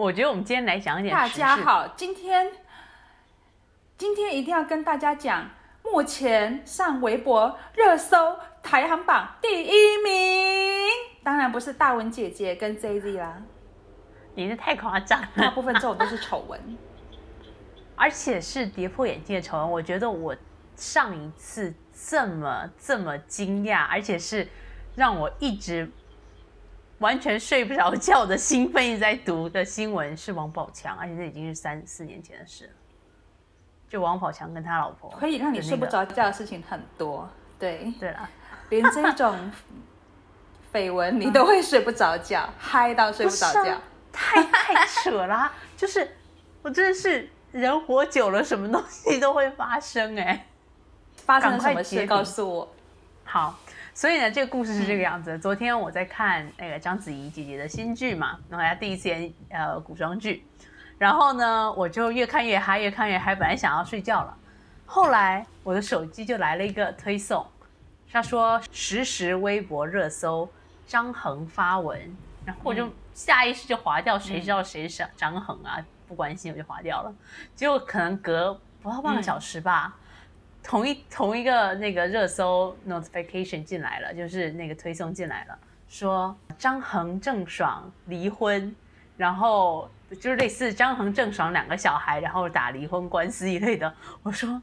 我觉得我们今天来讲一点大家好，今天今天一定要跟大家讲，目前上微博热搜排行榜第一名，当然不是大文姐姐跟 ZZ 啦，你这太夸张大，部分这种都是丑闻。而且是跌破眼镜的丑闻。我觉得我上一次这么这么惊讶，而且是让我一直完全睡不着觉的兴奋一直在读的新闻是王宝强，而且这已经是三四年前的事了。就王宝强跟他老婆可以让你睡不。着觉的事情很多，对，对了，连这种绯闻你都会睡不着觉，嗨到睡不着觉啊。太太扯啦、就是我真的是人活久了，什么东西都会发生哎、发生了什么事？告诉我。好，所以呢，这个故事是这个样子的。昨天我在看那个章子怡姐姐的新剧嘛，然后她第一次演呃古装剧，然后呢，我就越看越嗨，越看越嗨，本来想要睡觉了，后来我的手机就来了一个推送，他说实时微博热搜张恒发文，然后我就下意识就划掉，谁知道谁是张恒啊？不关心我就划掉了，结果可能隔不到半个小时吧。同一同一个那个热搜 notification 进来了，就是那个推送进来了，说张恒郑爽离婚，然后就是类似张恒郑爽两个小孩，然后打离婚官司一类的。我说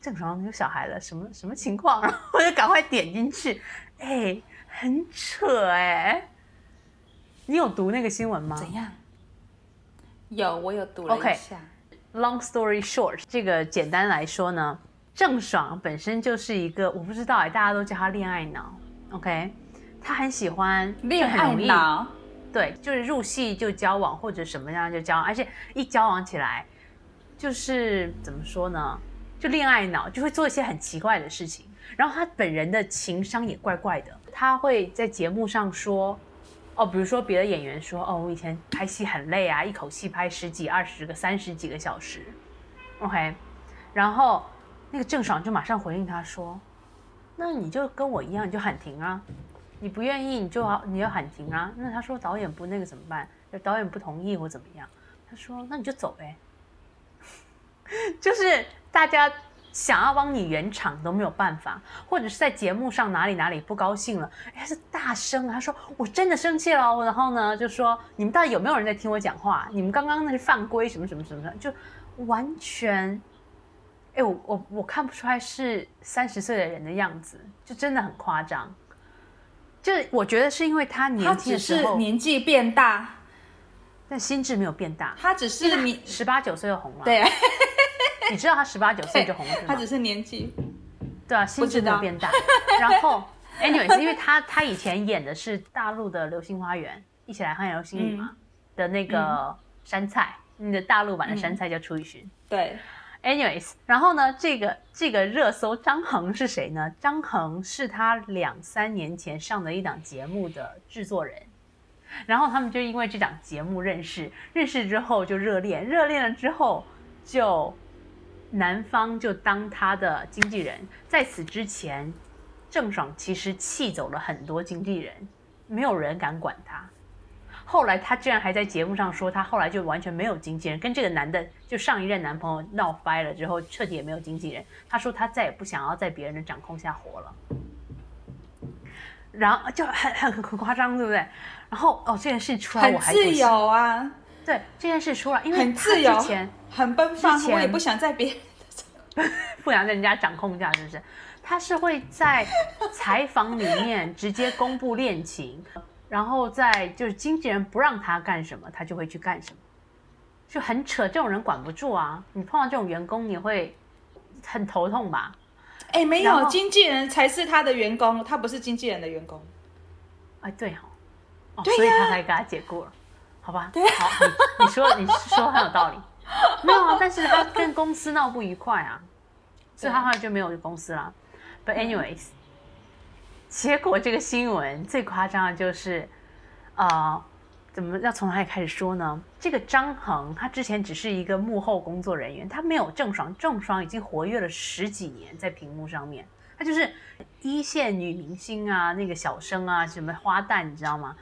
郑爽有小孩了，什么什么情况？然 后我就赶快点进去，哎，很扯哎、你有读那个新闻吗？怎样？有，我有读了一下。Long story short，这个简单来说呢，郑爽本身就是一个我不知道哎，大家都叫她恋爱脑，OK，她很喜欢恋爱脑，对，就是入戏就交往或者什么样就交往，而且一交往起来，就是怎么说呢，就恋爱脑，就会做一些很奇怪的事情。然后她本人的情商也怪怪的，她会在节目上说，哦，比如说别的演员说，哦，我以前拍戏很累啊，一口气拍十几、二十个、三十几个小时，OK，然后那个郑爽就马上回应他说，那你就跟我一样，你就喊停啊。你不愿意，你就要，你就喊停啊。那他说导演不那个怎么办？就导演不同意或怎么样？他说那你就走呗。就是大家想要帮你圆场都没有办法，或者是在节目上哪里哪里不高兴了，哎，他是大声啊，他说我真的生气了，然后呢就说你们到底有没有人在听我讲话？你们刚刚那是犯规什么什么什么的，就完全。哎，我我我看不出来是三十岁的人的样子，就真的很夸张。就是我觉得是因为他他年轻只是年纪变大，但心智没有变大。他只是你十八九岁就红了，对，你知道他十八九岁就红了他只？是年纪对啊，心智没有变大。然后，anyway，是因为他他以前演的是大陆的《流星花园》，一起来看流星雨嘛、的那个山菜，你的大陆版的山菜叫楚雨荨。对，Anyways，然后呢，这个这个热搜张恒是谁呢？张恒是他两三年前上的一档节目的制作人，然后他们就因为这档节目认识，认识之后就热恋，热恋了之后就男方就当他的经纪人。在此之前，郑爽其实气走了很多经纪人，没有人敢管他。后来她居然还在节目上说，她后来就完全没有经纪人，跟这个男的就上一任男朋友闹掰了之后，彻底也没有经纪人。她说她再也不想要在别人的掌控下活了，然后就很很很夸张，对不对？然后哦，这件事出来很我还自由啊，对这件事出来，因为她很自由很奔放我也不想在别人 不想在人家掌控下，是不是？他是会在采访里面直接公布恋情，然后在就是经纪人不让他干什么，他就会去干什么，就很扯。这种人管不住啊！你碰到这种员工，你会很头痛吧？哎，没有，经纪人才是他的员工，他不是经纪人的员工。哎，对哈、哦，所以他才给他解雇了，好吧？对好，你你说你说很有道理，没有啊？但是他跟公司闹不愉快啊，所以他后来就没有公司啦。But anyways，、结果这个新闻最夸张的就是，呃，怎么要从哪里开始说呢？这个张恒他之前只是一个幕后工作人员，他没有郑爽，郑爽已经活跃了十几年在屏幕上面，他就是一线女明星啊，那个小生啊，什么花旦，你知道吗？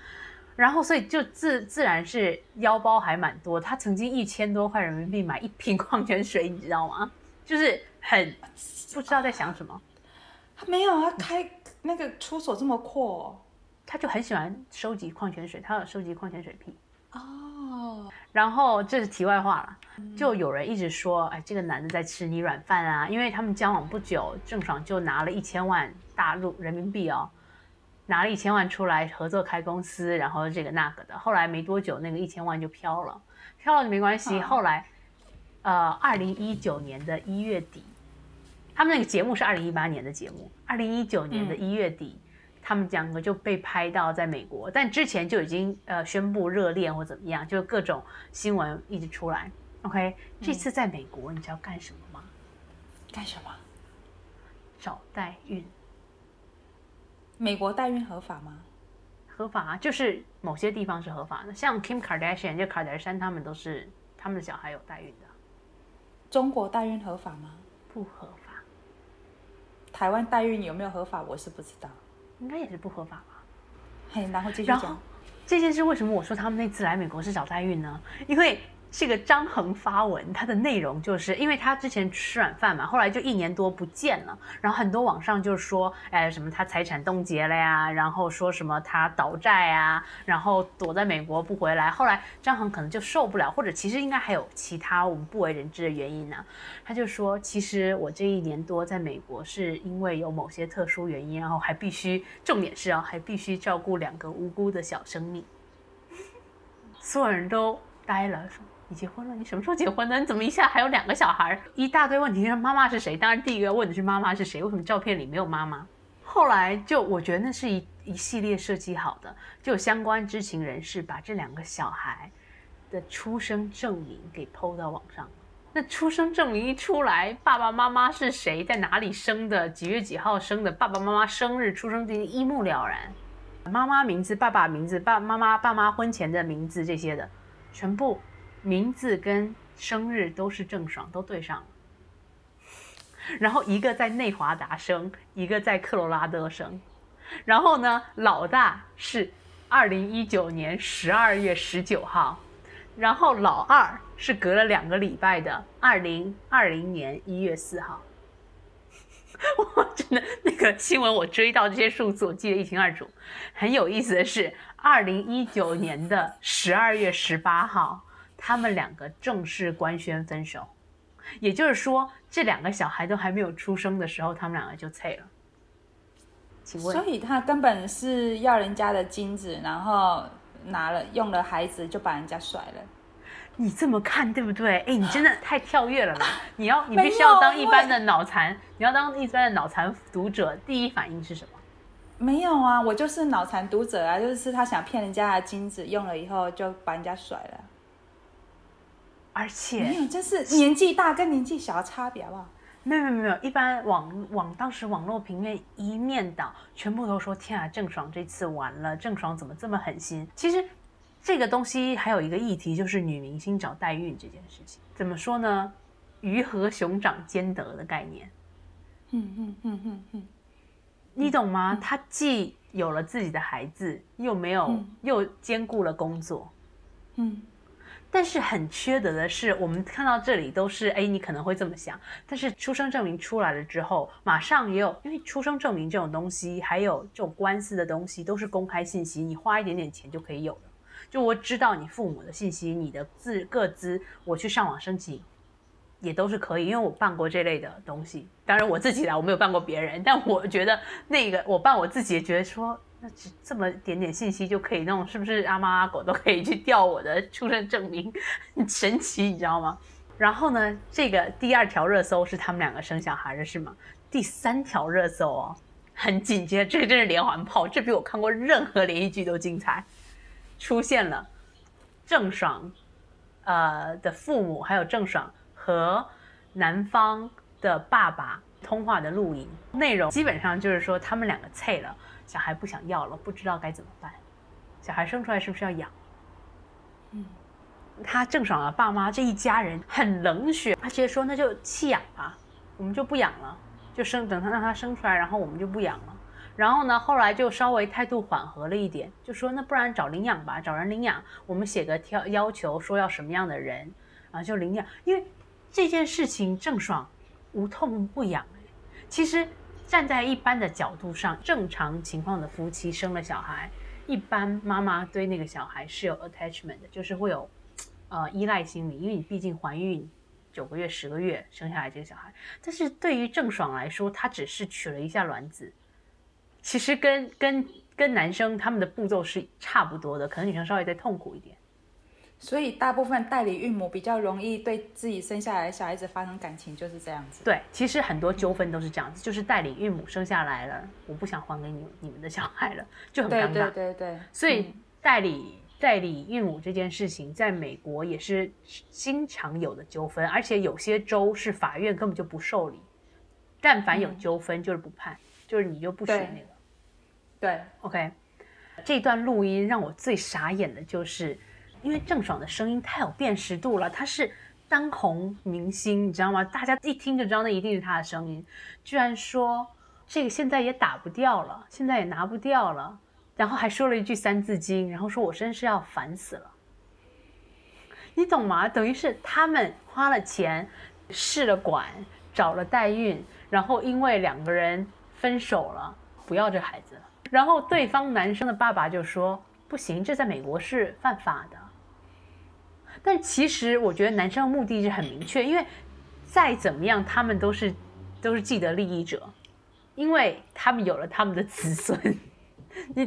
然后所以就自自然是腰包还蛮多。他曾经一千多块人民币买一瓶矿泉水，你知道吗？就是很不知道在想什么。他没有，他开那个出手这么阔哦。他就很喜欢收集矿泉水，他有收集矿泉水瓶。哦，然后这是题外话了，就有人一直说，哎，这个男的在吃你软饭啊，因为他们交往不久，郑爽就拿了一千万大陆人民币哦，拿了一千万出来合作开公司，然后这个那个的，后来没多久那个一千万就飘了，飘了就没关系，嗯。后来，呃，二零一九年的一月底，他们那个节目是二零一八年的节目，二零一九年的一月底。他们两个就被拍到在美国，但之前就已经呃宣布热恋或怎么样，就各种新闻一直出来。OK，这次在美国，你知道干什么吗？干什么？找代孕，美国代孕合法吗？合法啊，就是某些地方是合法的，像 Kim Kardashian 就卡戴珊他们都是他们的小孩有代孕的，中国代孕合法吗？不合法，台湾代孕有没有合法？我是不知道。应该也是不合法吧？嘿，然后继续讲。这件事为什么我说他们那次来美国是找代孕呢？因为这个张恒发文，它的内容就是因为他之前吃软饭嘛，后来就一年多不见了，然后很多网上就说，哎，什么他财产冻结了呀，然后说什么他倒债啊，然后躲在美国不回来。后来张恒可能就受不了，或者其实应该还有其他我们不为人知的原因呢、他就说，其实我这一年多在美国是因为有某些特殊原因，然后还必须，重点是啊，还必须照顾两个无辜的小生命。所有人都呆了，你结婚了？你什么时候结婚的？你怎么一下还有两个小孩？一大堆问题，妈妈是谁？当然第一个要问的是妈妈是谁？为什么照片里没有妈妈？后来就我觉得那是一一系列设计好的，就相关知情人士把这两个小孩的出生证明给抛到网上。那出生证明一出来，爸爸妈妈是谁，在哪里生的，几月几号生的，爸爸妈妈生日、出生地一目了然。妈妈名字、爸爸名字、爸妈妈爸妈婚前的名字这些的，全部名字跟生日都是郑爽，都对上了。然后一个在内华达生，一个在科罗拉多生。然后呢，老大是二零一九年十二月十九号，然后老二是隔了两个礼拜的二零二零年一月四号。我真的那个新闻我追到这些数字，我记得一清二楚。很有意思的是，二零一九年的十二月十八号，他们两个正式官宣分手。也就是说，这两个小孩都还没有出生的时候，他们两个就脆了。请问所，以他根本是要人家的精子，然后拿了用了孩子就把人家甩了。你这么看对不对？哎，你真的 太跳跃了啦！你要你必须要当一般的脑残，你要当一般的脑残读者，第一反应是什么？没有啊，我就是脑残读者啊，就是他想骗人家的精子，用了以后就把人家甩了。没而且没有，这是年纪大跟年纪小的差别，好不好？没有没有没有，一般网网当时网络评论一面倒，全部都说天啊，郑爽这次完了，郑爽怎么这么狠心？其实这个东西还有一个议题，就是女明星找代孕这件事情，怎么说呢？鱼和熊掌兼得的概念，嗯嗯嗯嗯嗯，你懂吗？她既有了自己的孩子，又没有、嗯又兼顾了工作，嗯，但是很缺德的是，我们看到这里都是，哎，你可能会这么想，但是出生证明出来了之后，马上也有，因为出生证明这种东西，还有这种官司的东西，都是公开信息，你花一点点钱就可以有了。就我知道你父母的信息，你的自个资，我去上网申请，也都是可以，因为我办过这类的东西。当然我自己啦，我没有办过别人，但我觉得那个我办我自己也觉得说，那只这么点点信息就可以弄，是不是阿猫阿狗都可以去调我的出生证明？很 神奇，你知道吗？然后呢，这个第二条热搜是他们两个生小孩的是吗？第三条热搜哦，很紧接，这个真是连环炮，这比我看过任何连续剧都精彩。出现了郑爽，呃的父母，还有郑爽和男方的爸爸通话的录音内容，基本上就是说他们两个脆了，小孩不想要了，不知道该怎么办，小孩生出来是不是要养？嗯，他郑爽的爸妈这一家人很冷血，他直接说那就弃养吧，我们就不养了，就生等他让他生出来，然后我们就不养了。然后呢，后来就稍微态度缓和了一点，就说那不然找领养吧，找人领养，我们写个条要求，说要什么样的人，啊就领养。因为这件事情郑爽无痛不养，其实站在一般的角度上，正常情况的夫妻生了小孩，一般妈妈对那个小孩是有 attachment 的，就是会有呃依赖心理，因为你毕竟怀孕九个月、十个月生下来这个小孩，但是对于郑爽来说，她只是取了一下卵子。其实跟跟跟男生他们的步骤是差不多的，可能女生稍微再痛苦一点。所以大部分代理孕母比较容易对自己生下来的小孩子发生感情，就是这样子。对，其实很多纠纷都是这样子，就是代理孕母生下来了，我不想还给你你们的小孩了，就很尴尬。对对对。所以代理代理孕母这件事情，在美国也是经常有的纠纷，而且有些州是法院根本就不受理，但凡有纠纷就是不判，就是你就不许那个。对，OK，这段录音让我最傻眼的就是。因为郑爽的声音太有辨识度了，她是当红明星，你知道吗？大家一听就知道那一定是她的声音。居然说这个现在也打不掉了，现在也拿不掉了，然后还说了一句三字经，然后说我真是要烦死了。你懂吗？等于是他们花了钱试了管，找了代孕，然后因为两个人分手了，不要这孩子了，然后对方男生的爸爸就说不行，这在美国是犯法的。但其实我觉得男生的目的是很明确，因为再怎么样，他们都是都是既得利益者，因为他们有了他们的子孙，你。